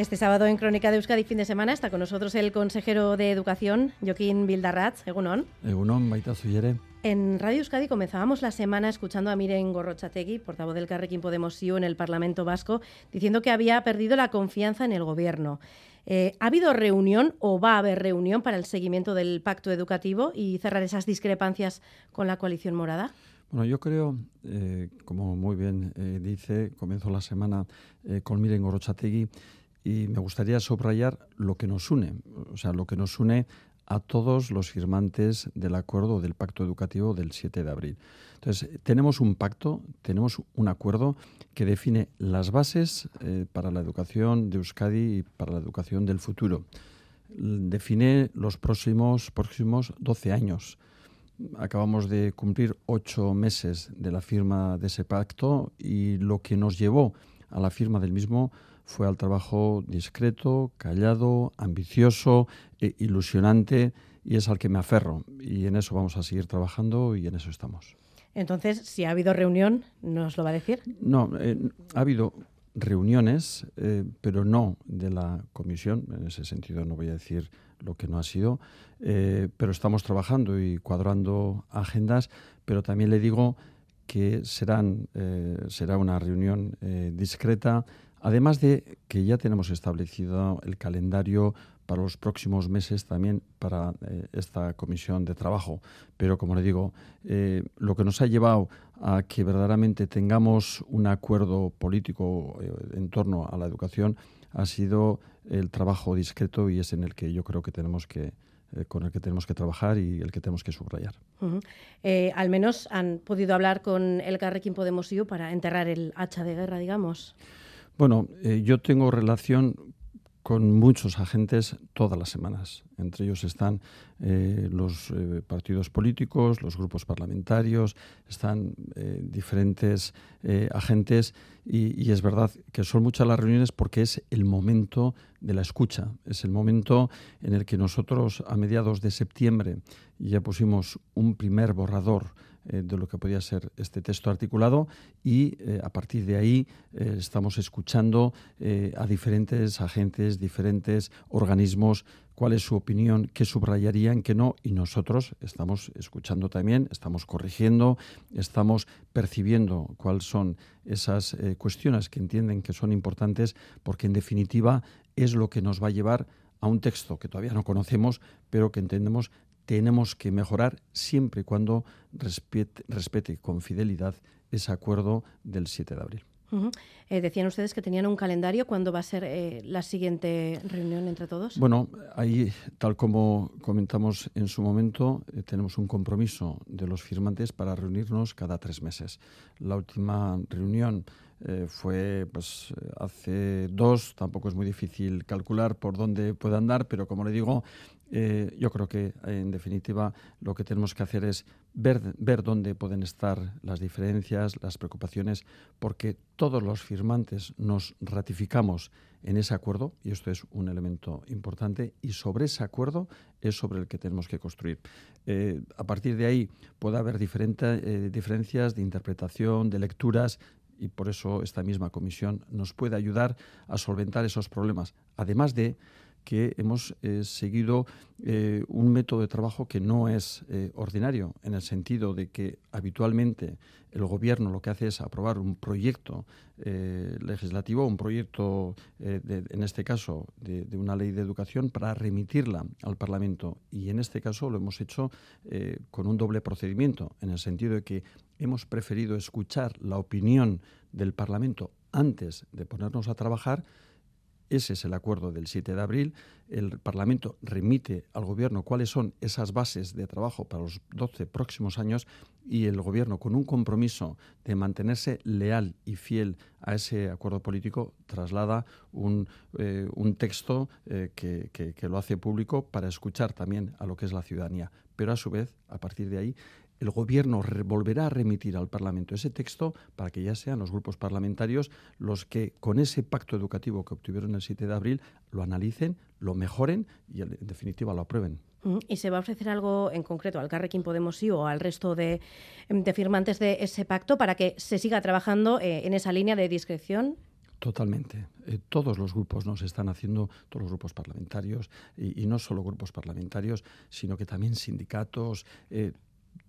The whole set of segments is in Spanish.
Este sábado en Crónica de Euskadi fin de semana está con nosotros el consejero de Educación, Joaquín Bildarratz. Egunon. Egunon, Maita Zuyere. En Radio Euskadi comenzábamos la semana escuchando a Miren Gorrochategui, portavoz del Carrequín Podemos IU en el Parlamento Vasco, diciendo que había perdido la confianza en el Gobierno. Eh, ¿Ha habido reunión o va a haber reunión para el seguimiento del pacto educativo y cerrar esas discrepancias con la coalición morada? Bueno, yo creo, eh, como muy bien eh, dice, comenzó la semana con Miren Gorrochategui y me gustaría subrayar lo que nos une, o sea, lo que nos une a todos los firmantes del acuerdo del pacto educativo del 7 de abril. Entonces, tenemos un pacto, tenemos un acuerdo que define las bases eh, para la educación de Euskadi y para la educación del futuro. Define los próximos, próximos 12 años. Acabamos de cumplir ocho meses de la firma de ese pacto y lo que nos llevó a la firma del mismo fue al trabajo discreto, callado, ambicioso, e ilusionante y es al que me aferro. Y en eso vamos a seguir trabajando y en eso estamos. Entonces, si ha habido reunión, ¿nos lo va a decir? No, eh, ha habido reuniones, eh, pero no de la comisión. En ese sentido no voy a decir lo que no ha sido, eh, pero estamos trabajando y cuadrando agendas, pero también le digo que serán, será una reunión discreta, Además de que ya tenemos establecido el calendario para los próximos meses también para eh, esta comisión de trabajo. Pero como le digo, eh, lo que nos ha llevado a que verdaderamente tengamos un acuerdo político eh, en torno a la educación ha sido el trabajo discreto y es en el que yo creo que tenemos que con el que tenemos que trabajar y el que tenemos que subrayar. al menos han podido hablar con el Carrequín Podemos IU para enterrar el hacha de guerra, digamos. Bueno, eh, yo tengo relación con muchos agentes todas las semanas. Entre ellos están eh, los eh, partidos políticos, los grupos parlamentarios, están diferentes agentes y, y, es verdad que son muchas las reuniones porque es el momento de la escucha, es el momento en el que nosotros a mediados de septiembre ya pusimos un primer borrador eh, de lo que podía ser este texto articulado y eh, a partir de ahí eh, estamos escuchando a diferentes agentes, diferentes organismos, cuál es su opinión, qué subrayarían, qué no, y nosotros estamos escuchando también, estamos corrigiendo, estamos percibiendo cuáles son esas cuestiones que entienden que son importantes, porque en definitiva es lo que nos va a llevar a un texto que todavía no conocemos, pero que entendemos tenemos que mejorar siempre y cuando respete, con fidelidad ese acuerdo del 7 de abril. Eh, decían ustedes que tenían un calendario. ¿Cuándo va a ser eh, la siguiente reunión entre todos? Bueno, ahí, tal como comentamos en su momento, eh, tenemos un compromiso de los firmantes para reunirnos cada tres meses. La última reunión fue pues, hace dos, tampoco es muy difícil calcular por dónde puede andar, pero como le digo, eh, yo creo que, en definitiva, lo que tenemos que hacer es ver, ver dónde pueden estar las diferencias, las preocupaciones, porque todos los firmantes nos ratificamos en ese acuerdo, y esto es un elemento importante, y sobre ese acuerdo es sobre el que tenemos que construir. Eh, a partir de ahí puede haber eh, diferencias de interpretación, de lecturas, y por eso esta misma comisión nos puede ayudar a solventar esos problemas, además de que hemos eh, seguido eh, un método de trabajo que no es eh, ordinario, en el sentido de que habitualmente el gobierno lo que hace es aprobar un proyecto legislativo, un proyecto, en este caso, de, de, una ley de educación para remitirla al Parlamento. Y en este caso lo hemos hecho con un doble procedimiento, en el sentido de que hemos preferido escuchar la opinión del Parlamento antes de ponernos a trabajar ese es el acuerdo del 7 de abril. El Parlamento remite al Gobierno cuáles son esas bases de trabajo para los 12 próximos años y el Gobierno, con un compromiso de mantenerse leal y fiel a ese acuerdo político, traslada un, eh, texto eh, que, que lo hace público para escuchar también a lo que es la ciudadanía. Pero a su vez, a partir de ahí, el Gobierno volverá a remitir al Parlamento ese texto para que ya sean los grupos parlamentarios los que, con ese pacto educativo que obtuvieron el 7 de abril, lo analicen, lo mejoren y, en definitiva, lo aprueben. ¿Y se va a ofrecer algo en concreto al Carrequín Podemos o al resto de, firmantes de ese pacto para que se siga trabajando eh, en esa línea de discreción? Totalmente. Eh, todos los grupos nos están haciendo, todos los grupos parlamentarios, y, no solo grupos parlamentarios, sino que también sindicatos, eh,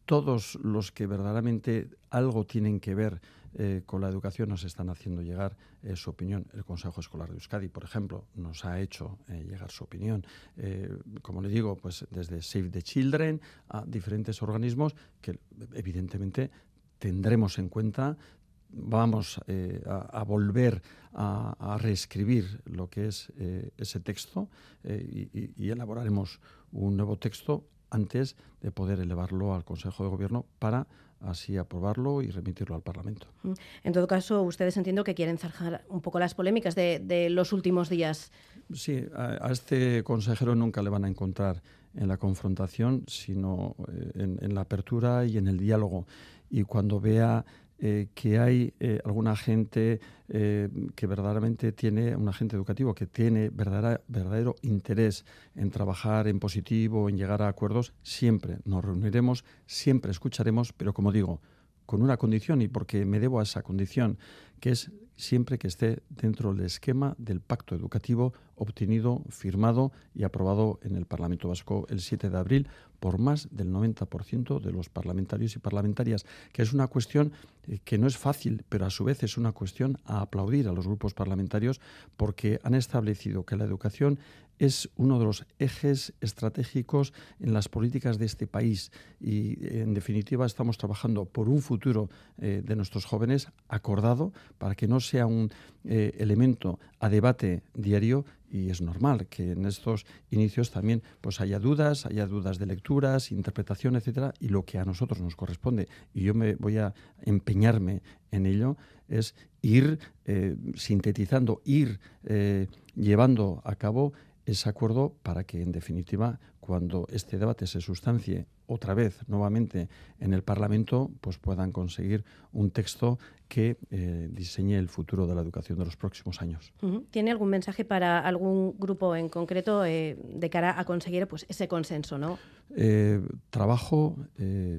todos los que verdaderamente algo tienen que ver eh, con la educación nos están haciendo llegar su opinión. El Consejo Escolar de Euskadi, por ejemplo, nos ha hecho llegar su opinión. como le digo, pues desde Save the Children a diferentes organismos que evidentemente tendremos en cuenta vamos eh, a, volver a, reescribir lo que es eh, ese texto eh, y, elaboraremos un nuevo texto antes de poder elevarlo al Consejo de Gobierno para así aprobarlo y remitirlo al Parlamento. Mm. En todo caso, ustedes entiendo que quieren zanjar un poco las polémicas de, los últimos días. Sí, a, este consejero nunca le van a encontrar en la confrontación, sino en, en la apertura y en el diálogo. Y cuando vea eh, que hay eh, alguna gente eh, que verdaderamente tiene, un agente educativo que tiene verdadero interés en trabajar en positivo, en llegar a acuerdos, siempre nos reuniremos, siempre escucharemos, pero como digo, con una condición y porque me debo a esa condición, que es siempre que esté dentro del esquema del pacto educativo obtenido, firmado y aprobado en el Parlamento Vasco el 7 de abril por más del 90% de los parlamentarios y parlamentarias, que es una cuestión eh, que no es fácil, pero a su vez es una cuestión a aplaudir a los grupos parlamentarios porque han establecido que la educación es uno de los ejes estratégicos en las políticas de este país. Y, en definitiva, estamos trabajando por un futuro eh, de nuestros jóvenes acordado para que no sea un eh, elemento a debate diario y es normal que en estos inicios también pues haya dudas, haya dudas de lecturas, interpretación, etcétera, y lo que a nosotros nos corresponde. Y yo me voy a empeñarme en ello es ir eh, sintetizando, ir llevando a cabo ese acuerdo para que, en definitiva, cuando este debate se sustancie otra vez nuevamente en el Parlamento, pues puedan conseguir un texto que eh, diseñe el futuro de la educación de los próximos años. ¿Tiene algún mensaje para algún grupo en concreto eh, de cara a conseguir pues, ese consenso? ¿no? Eh, trabajo,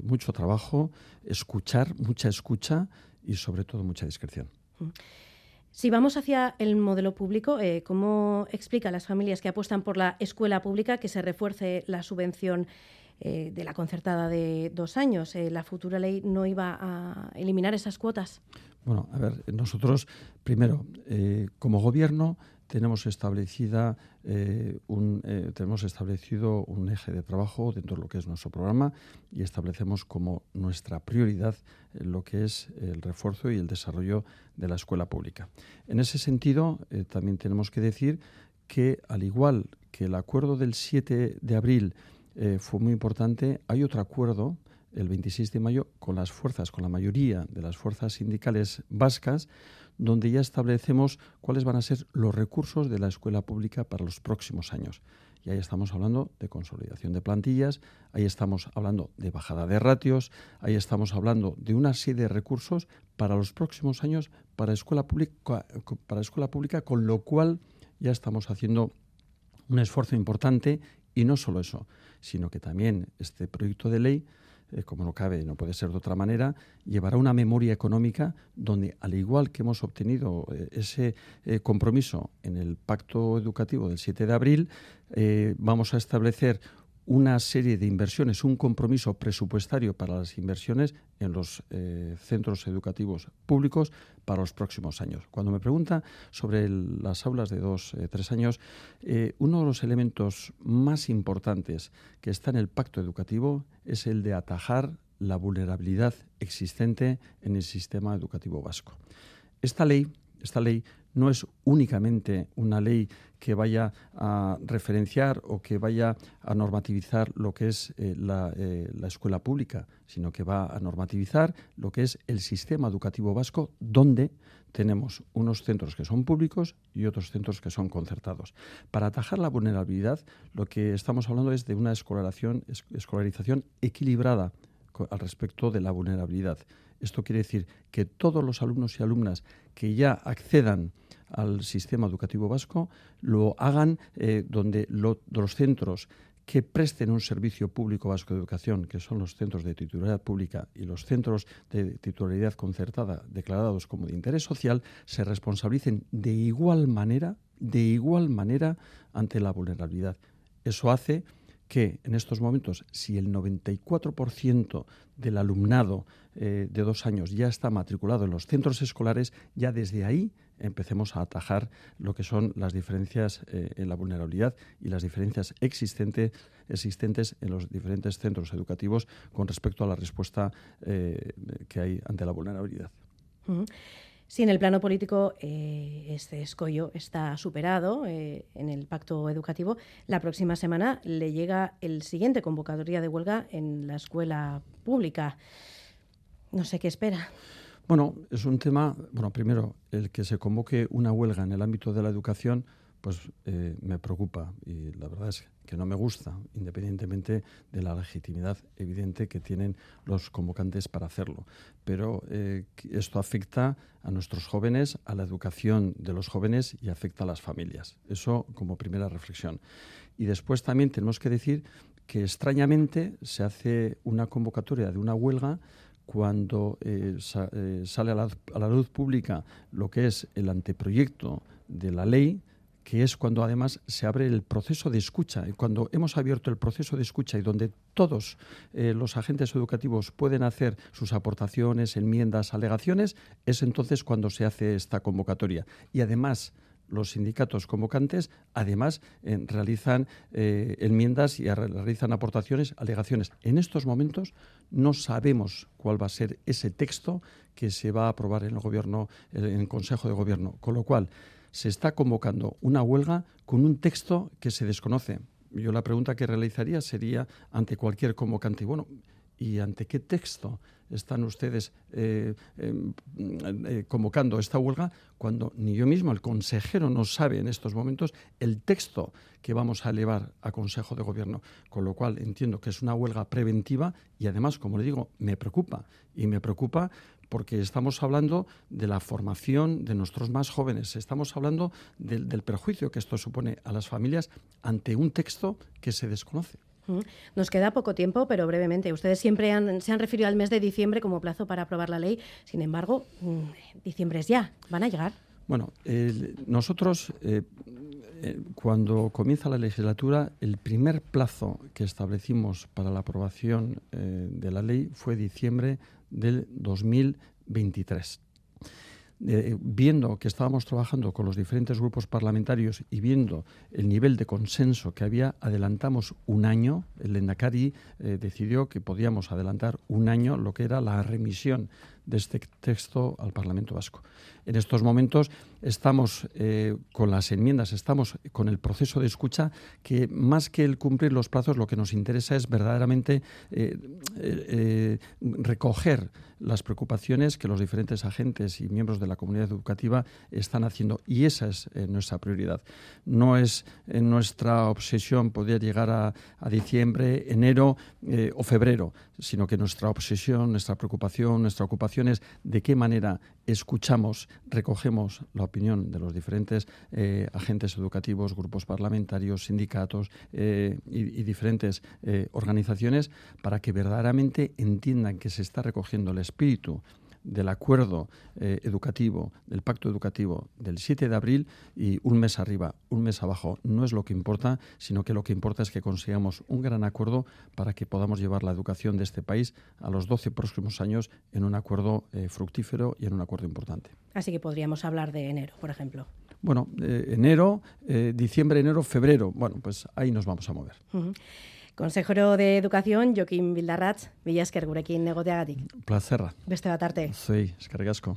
mucho trabajo, escuchar, mucha escucha y sobre todo mucha discreción. Si vamos hacia el modelo público, eh, ¿cómo explica a las familias que apuestan por la escuela pública que se refuerce la subvención eh, de la concertada de dos años? Eh, ¿La futura ley no iba a eliminar esas cuotas? Bueno, a ver, nosotros, primero, como gobierno, tenemos establecida eh, un, eh, tenemos establecido un eje de trabajo dentro de lo que es nuestro programa y establecemos como nuestra prioridad eh, lo que es el refuerzo y el desarrollo de la escuela pública. En ese sentido, también tenemos que decir que al igual que el acuerdo del 7 de abril fue muy importante, hay otro acuerdo el 26 de mayo con las fuerzas, con la mayoría de las fuerzas sindicales vascas, donde ya establecemos cuáles van a ser los recursos de la escuela pública para los próximos años. Y ahí estamos hablando de consolidación de plantillas, ahí estamos hablando de bajada de ratios, ahí estamos hablando de una serie de recursos para los próximos años para escuela pública, para escuela pública con lo cual ya estamos haciendo un esfuerzo importante y no solo eso, sino que también este proyecto de ley eh, como no cabe, no puede ser de otra manera, llevará una memoria económica donde, al igual que hemos obtenido eh, ese eh, compromiso en el Pacto Educativo del 7 de abril, vamos a establecer una serie de inversiones, un compromiso presupuestario para las inversiones en los eh, centros educativos públicos para los próximos años. Cuando me pregunta sobre las aulas de dos, eh, tres años, eh, uno de los elementos más importantes que está en el pacto educativo es el de atajar la vulnerabilidad existente en el sistema educativo vasco. Esta ley, esta ley no es únicamente una ley que vaya a referenciar o que vaya a normativizar lo que es eh, eh, la, escuela pública, sino que va a normativizar lo que es el sistema educativo vasco, donde tenemos unos centros que son públicos y otros centros que son concertados. Para atajar la vulnerabilidad, lo que estamos hablando es de una escolarización equilibrada al respecto de la vulnerabilidad. Esto quiere decir que todos los alumnos y alumnas que ya accedan al sistema educativo vasco lo hagan eh, donde los centros que presten un servicio público vasco de educación, que son los centros de titularidad pública y los centros de titularidad concertada declarados como de interés social, se responsabilicen de igual manera, de igual manera ante la vulnerabilidad. Eso hace que en estos momentos, si el 94% del alumnado eh, de dos años ya está matriculado en los centros escolares, ya desde ahí empecemos a atajar lo que son las diferencias eh, en la vulnerabilidad y las diferencias existentes en los diferentes centros educativos con respecto a la respuesta eh, que hay ante la vulnerabilidad. Si en el plano político eh, este escollo está superado eh, en el pacto educativo, la próxima semana le llega el siguiente convocatoria de huelga en la escuela pública. No sé qué espera. Bueno, es un tema, bueno, primero, el que se convoque una huelga en el ámbito de la educación pues eh, me preocupa y la verdad es que no me gusta, independientemente de la legitimidad evidente que tienen los convocantes para hacerlo. Pero eh, esto afecta a nuestros jóvenes, a la educación de los jóvenes y afecta a las familias. Eso como primera reflexión. Y después también tenemos que decir que extrañamente se hace una convocatoria de una huelga cuando eh, sale a la luz pública lo que es el anteproyecto de la ley que es cuando además se abre el proceso de escucha. Y cuando hemos abierto el proceso de escucha y donde todos eh, los agentes educativos pueden hacer sus aportaciones, enmiendas, alegaciones, es entonces cuando se hace esta convocatoria. Y además, los sindicatos convocantes, además, eh, realizan eh, enmiendas y realizan aportaciones, alegaciones. En estos momentos no sabemos cuál va a ser ese texto que se va a aprobar en el gobierno, en el Consejo de Gobierno. Con lo cual, se está convocando una huelga con un texto que se desconoce. Yo la pregunta que realizaría sería ante cualquier convocante, bueno, ¿y ante qué texto están ustedes eh, em, eh, convocando esta huelga cuando ni yo mismo, el consejero, no sabe en estos momentos el texto que vamos a elevar a Consejo de Gobierno? Con lo cual entiendo que es una huelga preventiva y además, como le digo, me preocupa. Y me preocupa porque estamos hablando de la formación de nuestros más jóvenes, estamos hablando del, perjuicio que esto supone a las familias ante un texto que se desconoce. Nos queda poco tiempo, pero brevemente. Ustedes siempre se han referido al mes de diciembre como plazo para aprobar la ley. Sin embargo, mm, diciembre es ya. ¿Van a llegar? Bueno, nosotros, eh, eh, cuando comienza la legislatura, el primer plazo que establecimos para la aprobación eh, de la ley fue diciembre del 2023. Eh, viendo que estábamos trabajando con los diferentes grupos parlamentarios y viendo el nivel de consenso que había, adelantamos un año. El Endacari eh, decidió que podíamos adelantar un año lo que era la remisión de este texto al Parlamento Vasco. En estos momentos estamos eh, con las enmiendas, estamos con el proceso de escucha, que más que el cumplir los plazos, lo que nos interesa es verdaderamente eh, eh, recoger las preocupaciones que los diferentes agentes y miembros de la comunidad educativa están haciendo. Y esa es nuestra prioridad. No es nuestra obsesión poder llegar a, a diciembre, enero o febrero, sino que nuestra obsesión, nuestra preocupación, nuestra ocupación de qué manera escuchamos, recogemos la opinión de los diferentes eh, agentes educativos, grupos parlamentarios, sindicatos eh, y, diferentes eh, organizaciones para que verdaderamente entiendan que se está recogiendo el espíritu del acuerdo eh, educativo, del pacto educativo del 7 de abril y un mes arriba, un mes abajo, no es lo que importa, sino que lo que importa es que consigamos un gran acuerdo para que podamos llevar la educación de este país a los 12 próximos años en un acuerdo eh, fructífero y en un acuerdo importante. Así que podríamos hablar de enero, por ejemplo. Bueno, eh, enero, diciembre, enero, febrero. Bueno, pues ahí nos vamos a mover. Consejero de Educación, Joaquín Bildarratz, Villasker gurekin negoteagatik. Plazerra. Beste bat arte. Zuei, eskerrik asko.